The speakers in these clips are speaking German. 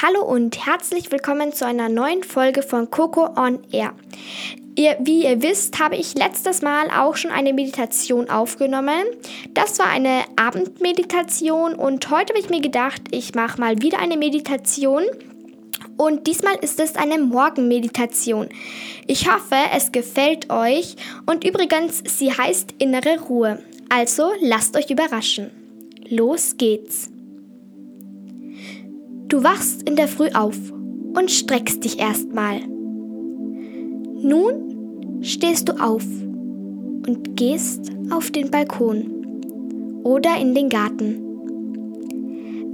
Hallo und herzlich willkommen zu einer neuen Folge von Coco on Air. Ihr, wie ihr wisst, habe ich letztes Mal auch schon eine Meditation aufgenommen. Das war eine Abendmeditation und heute habe ich mir gedacht, ich mache mal wieder eine Meditation. Und diesmal ist es eine Morgenmeditation. Ich hoffe, es gefällt euch. Und übrigens, sie heißt innere Ruhe. Also lasst euch überraschen. Los geht's. Du wachst in der Früh auf und streckst dich erstmal. Nun stehst du auf und gehst auf den Balkon oder in den Garten.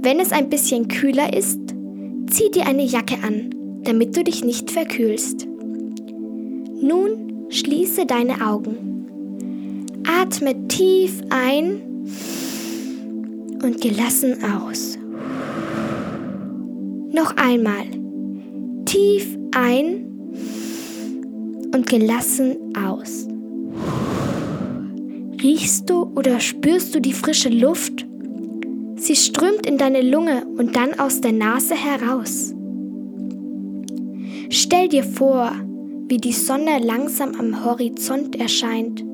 Wenn es ein bisschen kühler ist, zieh dir eine Jacke an, damit du dich nicht verkühlst. Nun schließe deine Augen. Atme tief ein und gelassen aus. Noch einmal. Tief ein und gelassen aus. Riechst du oder spürst du die frische Luft? Sie strömt in deine Lunge und dann aus der Nase heraus. Stell dir vor, wie die Sonne langsam am Horizont erscheint.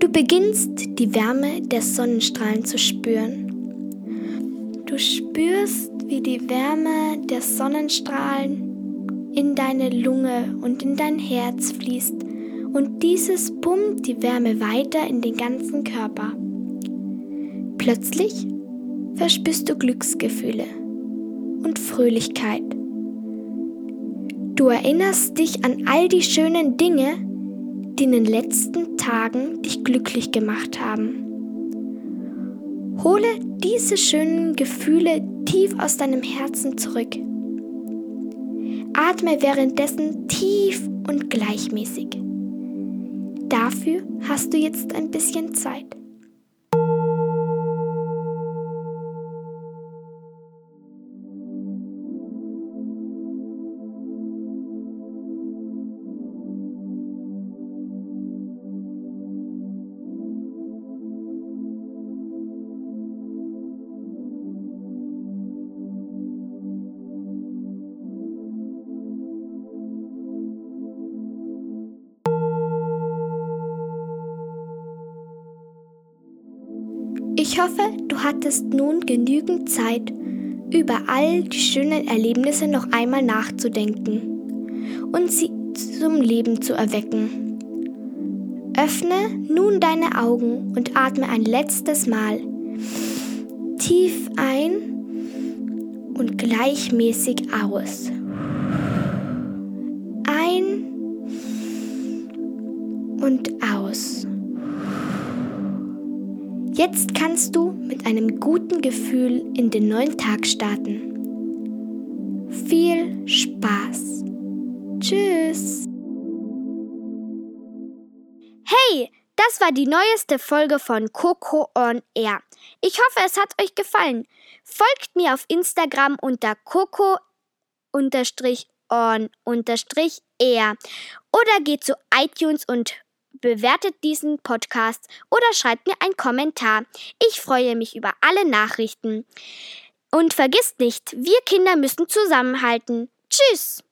Du beginnst die Wärme der Sonnenstrahlen zu spüren. Du spürst, wie die Wärme der Sonnenstrahlen in deine Lunge und in dein Herz fließt und dieses pumpt die Wärme weiter in den ganzen Körper. Plötzlich verspürst du Glücksgefühle und Fröhlichkeit. Du erinnerst dich an all die schönen Dinge, die in den letzten Tagen dich glücklich gemacht haben. Hole diese schönen Gefühle tief aus deinem Herzen zurück. Atme währenddessen tief und gleichmäßig. Dafür hast du jetzt ein bisschen Zeit. Ich hoffe, du hattest nun genügend Zeit, über all die schönen Erlebnisse noch einmal nachzudenken und sie zum Leben zu erwecken. Öffne nun deine Augen und atme ein letztes Mal tief ein und gleichmäßig aus. Ein und aus. Jetzt kannst du mit einem guten Gefühl in den neuen Tag starten. Viel Spaß. Tschüss. Hey, das war die neueste Folge von Coco on Air. Ich hoffe, es hat euch gefallen. Folgt mir auf Instagram unter coco on air oder geht zu iTunes und bewertet diesen Podcast oder schreibt mir einen Kommentar. Ich freue mich über alle Nachrichten. Und vergisst nicht, wir Kinder müssen zusammenhalten. Tschüss!